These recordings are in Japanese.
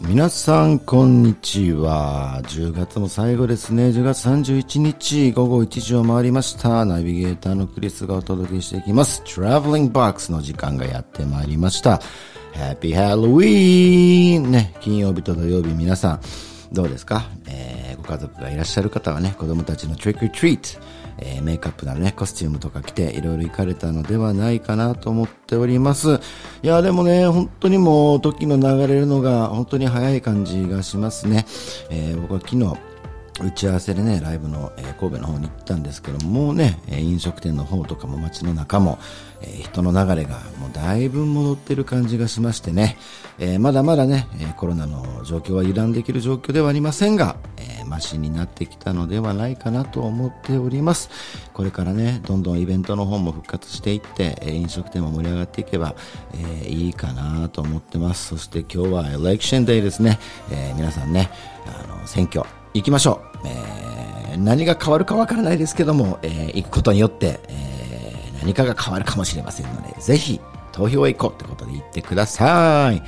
皆さんこんにちは。10月も最後ですね。10月31日午後1時を回りました。ナビゲーターのクリスがお届けしていきます。Traveling Box の時間がやってまいりました。Happy Halloween! ね金曜日と土曜日皆さんどうですか、えー、ご家族がいらっしゃる方はね子供たちの Trick or Treat えー、メイクアップなね、コスチュームとか着ていろいろ行かれたのではないかなと思っております。いや、でもね、本当にもう時の流れるのが本当に早い感じがしますね。えー、僕は昨日、打ち合わせでね、ライブの、えー、神戸の方に行ったんですけども、もうねえ、飲食店の方とかも街の中も、えー、人の流れがもうだいぶ戻ってる感じがしましてね、え、まだまだね、えコロナの状況は油断できる状況ではありませんが、えマシになってきたのではないかなと思っております。これからね、どんどんイベントの方も復活していって、え飲食店も盛り上がっていけば、えいいかなと思ってます。そして今日は Election Day ですね、え皆さんね、あの、選挙、行きましょう。えー、何が変わるかわからないですけども、えー、行くことによって、えー、何かが変わるかもしれませんので、ぜひ投票へ行こうってことで行ってください。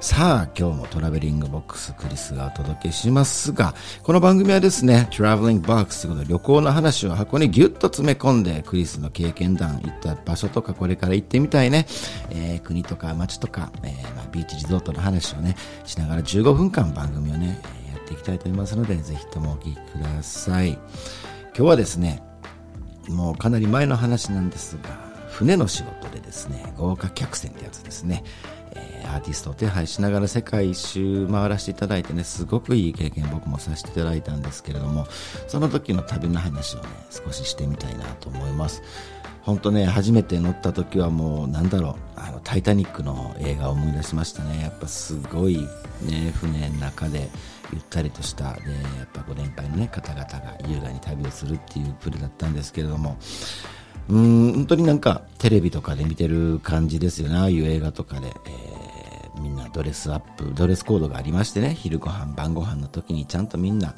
さあ、今日もトラベリングボックスクリスがお届けしますが、この番組はですね、トラベリングボックスということで旅行の話を箱にギュッと詰め込んで、クリスの経験談、行った場所とかこれから行ってみたいね、えー、国とか街とか、えー、まあ、ビーチリゾートの話をね、しながら15分間番組をね、いきたいと思いますので、ぜひともお聞きください。今日はですね、もうかなり前の話なんですが、船の仕事でですね、豪華客船ってやつですね、えー、アーティストを手配しながら世界一周回らせていただいてね、すごくいい経験僕もさせていただいたんですけれども、その時の旅の話をね、少ししてみたいなと思います。本当ね、初めて乗った時はもう、なんだろう、あの、タイタニックの映画を思い出しましたね。やっぱすごいね、船の中で、ゆったりとしたでやっぱご年配の、ね、方々が優雅に旅をするっていうプレーだったんですけれどもうん本当になんかテレビとかで見てる感じですよねああいう映画とかで、えー、みんなドレスアップドレスコードがありましてね昼ご飯晩ご飯の時にちゃんとみんな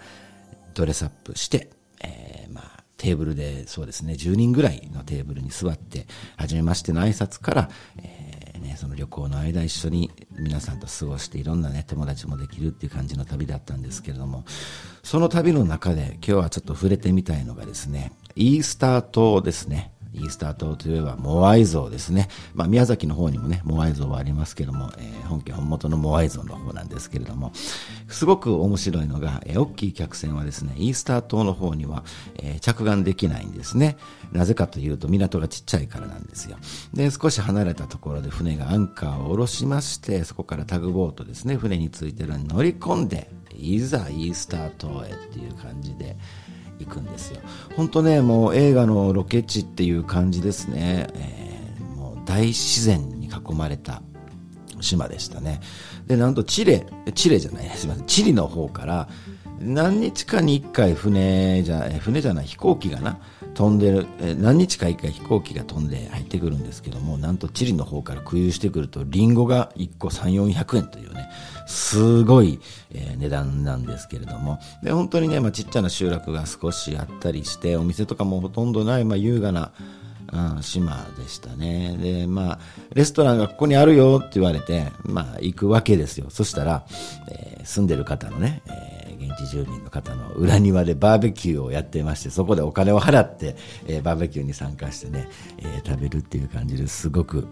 ドレスアップして、えー、まあテーブルでそうですね10人ぐらいのテーブルに座って初めましての挨拶から、えーね、その旅行の間一緒に皆さんと過ごしていろんなね、友達もできるっていう感じの旅だったんですけれども、その旅の中で今日はちょっと触れてみたいのがですね、イースター島ですね。イースター島といえばモアイ像ですね。まあ、宮崎の方にもね、モアイ像はありますけども、えー、本家本元のモアイ像の方なんですけれども、すごく面白いのが、えー、大きい客船はですね、イースター島の方には、えー、着岸できないんですね。なぜかというと港がちっちゃいからなんですよ。で、少し離れたところで船がアンカーを下ろしまして、そこからタグボートですね、船についてるのに乗り込んで、いざイースター島へっていう感じで、行くんですよ。本当ね、もう映画のロケ地っていう感じですね。えー、もう大自然に囲まれた島でしたね。で、なんとチレ、チレじゃない、すみません、チリの方から何日かに一回船じゃ、船じゃない飛行機がな、飛んでる、何日か一回飛行機が飛んで入ってくるんですけども、なんとチリの方から空輸してくると、リンゴが1個3、400円というね、すごい、え、値段なんですけれども、で、本当にね、まあ、ちっちゃな集落が少しあったりして、お店とかもほとんどない、まあ、優雅な、うん、島でしたね。で、まあ、レストランがここにあるよって言われて、まあ、行くわけですよ。そしたら、えー、住んでる方のね、えー、現地住民の方の裏庭でバーベキューをやってまして、そこでお金を払って、えー、バーベキューに参加してね、え食べるっていう感じですごく、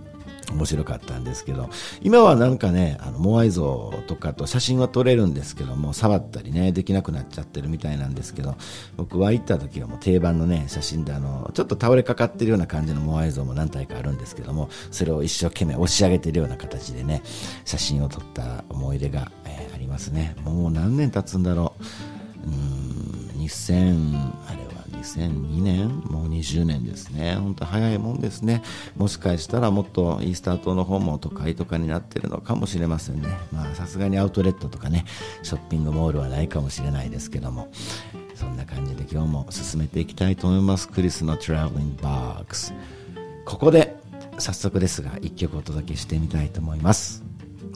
面白かったんですけど、今はなんかね、あの、モアイ像とかと写真は撮れるんですけども、触ったりね、できなくなっちゃってるみたいなんですけど、僕は行った時はもう定番のね、写真であの、ちょっと倒れかかってるような感じのモアイ像も何体かあるんですけども、それを一生懸命押し上げてるような形でね、写真を撮った思い出が、えー、ありますね。もう何年経つんだろ。う。うん、2000、あれは2002年もう20年ですね。本当早いもんですね。もしかしたらもっとイースター島の方も都会とかになってるのかもしれませんね。まあさすがにアウトレットとかねショッピングモールはないかもしれないですけども。そんな感じで今日も進めていきたいと思います。クリスの Traveling Box ここで早速ですが一曲お届けしてみたいと思います。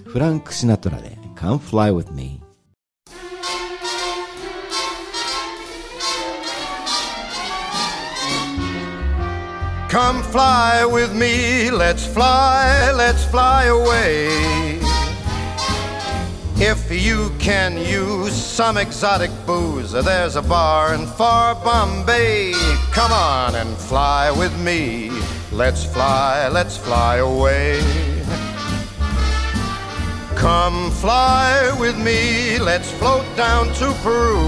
フランク・シナトラで Come Fly With Me Come fly with me, let's fly, let's fly away. If you can use some exotic booze, there's a bar in far Bombay. Come on and fly with me. Let's fly, let's fly away. Come fly with me, let's float down to Peru.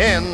In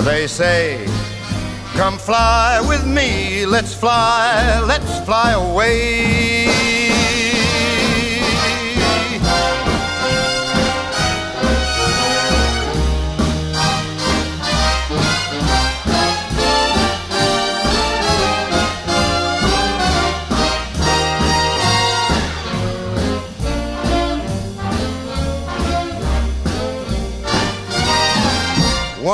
They say, Come fly with me, let's fly, let's fly away.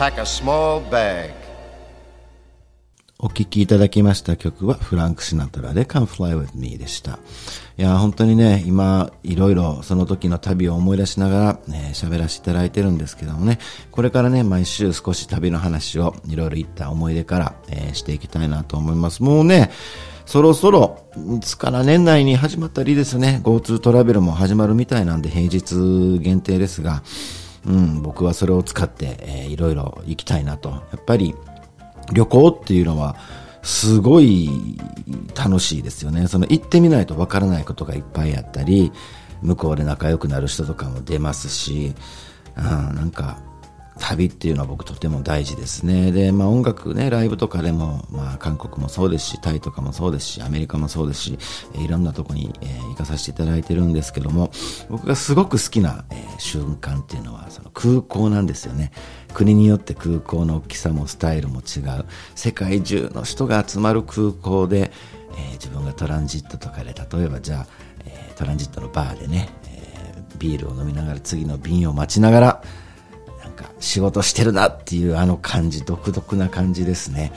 Pack a small bag. お聴きいただきました曲はフランク・シナトラで Come Fly With Me でした。いや、本当にね、今、いろいろその時の旅を思い出しながら、ね、喋らせていただいてるんですけどもね、これからね、毎週少し旅の話をいろいろ言った思い出から、えー、していきたいなと思います。もうね、そろそろ、いつから年内に始まったりですね、GoTo トラベルも始まるみたいなんで平日限定ですが、うん、僕はそれを使って、えー、いろいろ行きたいなと。やっぱり旅行っていうのはすごい楽しいですよね。その行ってみないとわからないことがいっぱいあったり、向こうで仲良くなる人とかも出ますし、うん、なんか旅っていうのは僕とても大事ですね。で、まあ音楽ね、ライブとかでも、まあ韓国もそうですし、タイとかもそうですし、アメリカもそうですし、いろんなとこに、えー、行かさせていただいてるんですけども、僕がすごく好きな、えー、瞬間っていうのは、その空港なんですよね。国によって空港の大きさもスタイルも違う。世界中の人が集まる空港で、えー、自分がトランジットとかで、例えばじゃあ、え、トランジットのバーでね、え、ビールを飲みながら次の便を待ちながら、仕事してるなっていうあの感じ、独特な感じですね。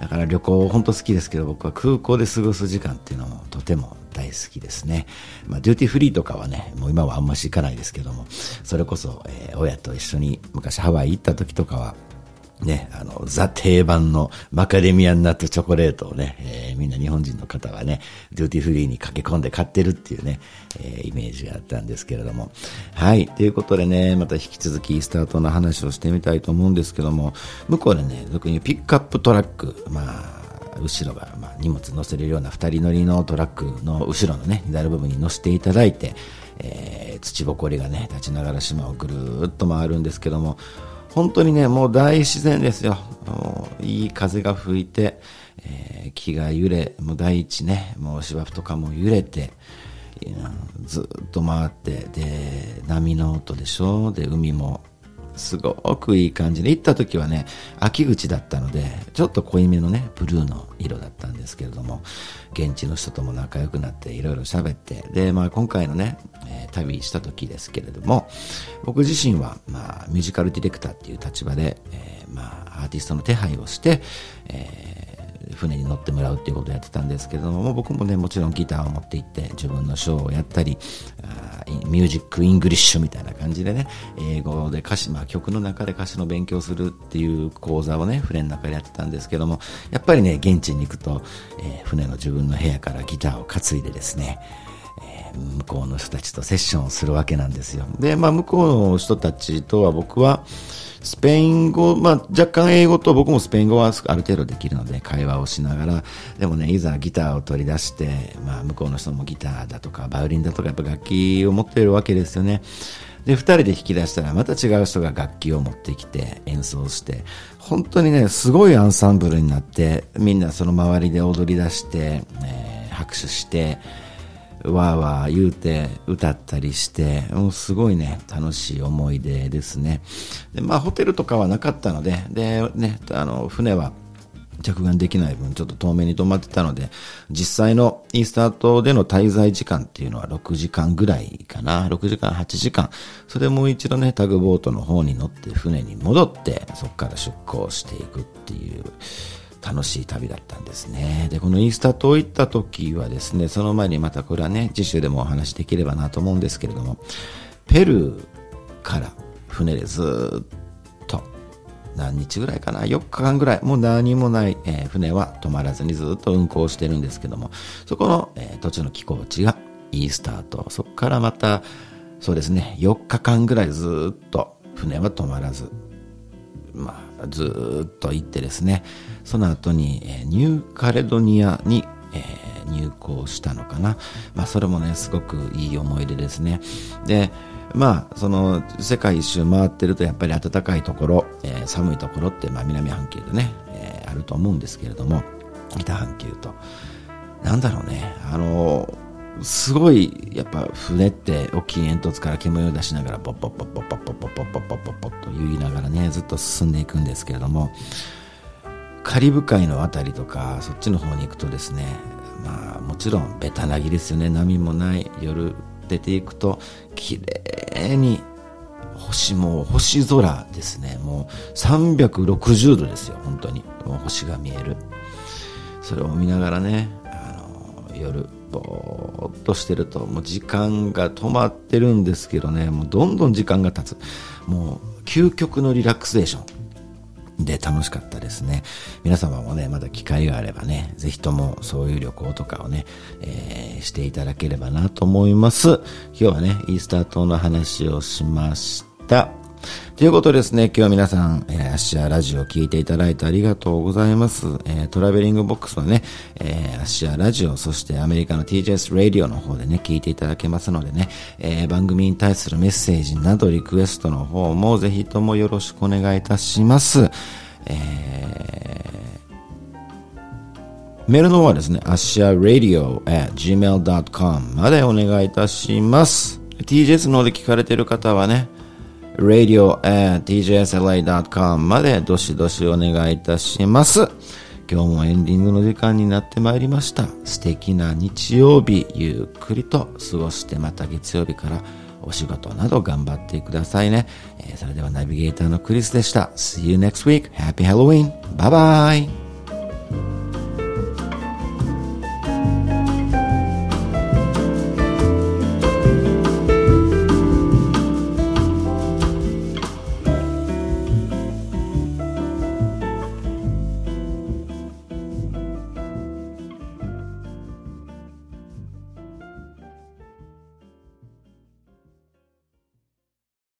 だから旅行本当好きですけど僕は空港で過ごす時間っていうのもとても大好きですね。まあ duty free とかはね、もう今はあんまし行かないですけども、それこそ、えー、親と一緒に昔ハワイ行った時とかは、ね、あの、ザ定番のマカデミアンナットチョコレートをね、えー、みんな日本人の方はね、 duty free に駆け込んで買ってるっていうね、えー、イメージがあったんですけれども。はい。ということでね、また引き続きイースター島の話をしてみたいと思うんですけども、向こうでね、特にピックアップトラック、まあ、後ろが、まあ、荷物乗せれるような二人乗りのトラックの後ろのね、荷台部分に乗せていただいて、えー、土ぼこりがね、立ちながら島をぐるーっと回るんですけども、本当にね、もう大自然ですよ。もういい風が吹いて、えー、木が揺れ、もう大地ね、もう芝生とかも揺れて、ずっと回って、で、波の音でしょ？で、海もすごくいい感じで、行った時はね、秋口だったので、ちょっと濃いめのね、ブルーの色だったんですけれども、現地の人とも仲良くなって、いろいろ喋って、で、まあ今回のね、えー、旅した時ですけれども、僕自身は、まあ、 musical director っていう立場で、えー、まあ、アーティストの手配をして、えー船に乗ってもらうっていうことをやってたんですけども僕もねもちろんギターを持って行って自分のショーをやったり music English みたいな感じでね英語で歌詞、まあ、曲の中で歌詞の勉強するっていう講座をね船の中でやってたんですけどもやっぱりね現地に行くと、えー、船の自分の部屋からギターを担いでですね向こうの人たちとセッションをするわけなんですよ。で、まあ、向こうの人たちとは僕は、スペイン語、まあ、若干英語と僕もスペイン語はある程度できるので会話をしながら、でもね、いざギターを取り出して、まあ、向こうの人もギターだとか、バイオリンだとか、やっぱ楽器を持っているわけですよね。で、二人で弾き出したら、また違う人が楽器を持ってきて演奏して、本当にね、すごいアンサンブルになって、みんなその周りで踊り出して、えー、拍手して、わーわー言うて歌ったりして、もうすごいね、楽しい思い出ですね。で、まあホテルとかはなかったので、で、ね、あの、船は着岸できない分、ちょっと遠目に止まってたので、実際のイースター島での滞在時間っていうのは6時間ぐらいかな。6時間、8時間。それもう一度ね、タグボートの方に乗って船に戻って、そこから出港していくっていう、楽しい旅だったんですね。で、このイースター島行った時はですね、その前にまたこれはね、次週でもお話できればなと思うんですけれども、ペルーから船でずっと何日ぐらいかな ?4 日間ぐらい、もう何もない、えー、船は止まらずにずっと運航してるんですけども、そこの、えー、土地の寄港地がイースター島、そこからまた、そうですね、4日間ぐらいずっと船は止まらず、まあ、ずっと行ってですね、その後に、えニューカレドニアに、え、入港したのかな。まあ、それもね、すごくいい思い出ですね。で、まあ、その、世界一周回ってると、やっぱり暖かいところ、えー、寒いところって、まあ、南半球でね、えー、あると思うんですけれども、北半球と。なんだろうね、あのすごい、やっぱ船って大きい煙突から煙を出しながら、ポッポッポッポッポッポッポッポッポッポッポッポッと言いながらね、ずっと進んでいくんですけれども、カリブ海の辺りとかそっちの方に行くとですねまあもちろんベタなぎですよね波もない夜出ていくと綺麗に星も星空ですねもう360度ですよ本当にもう星が見えるそれを見ながらねあの夜ぼーっとしてるともう時間が止まってるんですけどねもうどんどん時間が経つもう究極のリラクゼーションで楽しかったですね。皆様もね、まだ機会があればね、ぜひともそういう旅行とかをね、えー、していただければなと思います。今日はね、イースター島の話をしました。ということですね、今日は皆さん、えー、アシヤラジオを聞いていただいてありがとうございます。えー、トラベリングボックスはね、えー、アッシアラジオ、そしてアメリカの TJS ラディオの方でね、聞いていただけますのでね、えー、番組に対するメッセージなどリクエストの方もぜひともよろしくお願いいたします。えー、メールの方はですね、アッシア radio at gmail.com までお願いいたします。TJS の方で聞かれている方はね、radio at tjsla.com までどしどしお願いいたします。今日もエンディングの時間になってまいりました。素敵な日曜日、ゆっくりと過ごしてまた月曜日からお仕事など頑張ってくださいね。えー、それではナビゲーターのクリスでした。See you next week. Happy Halloween. Bye bye.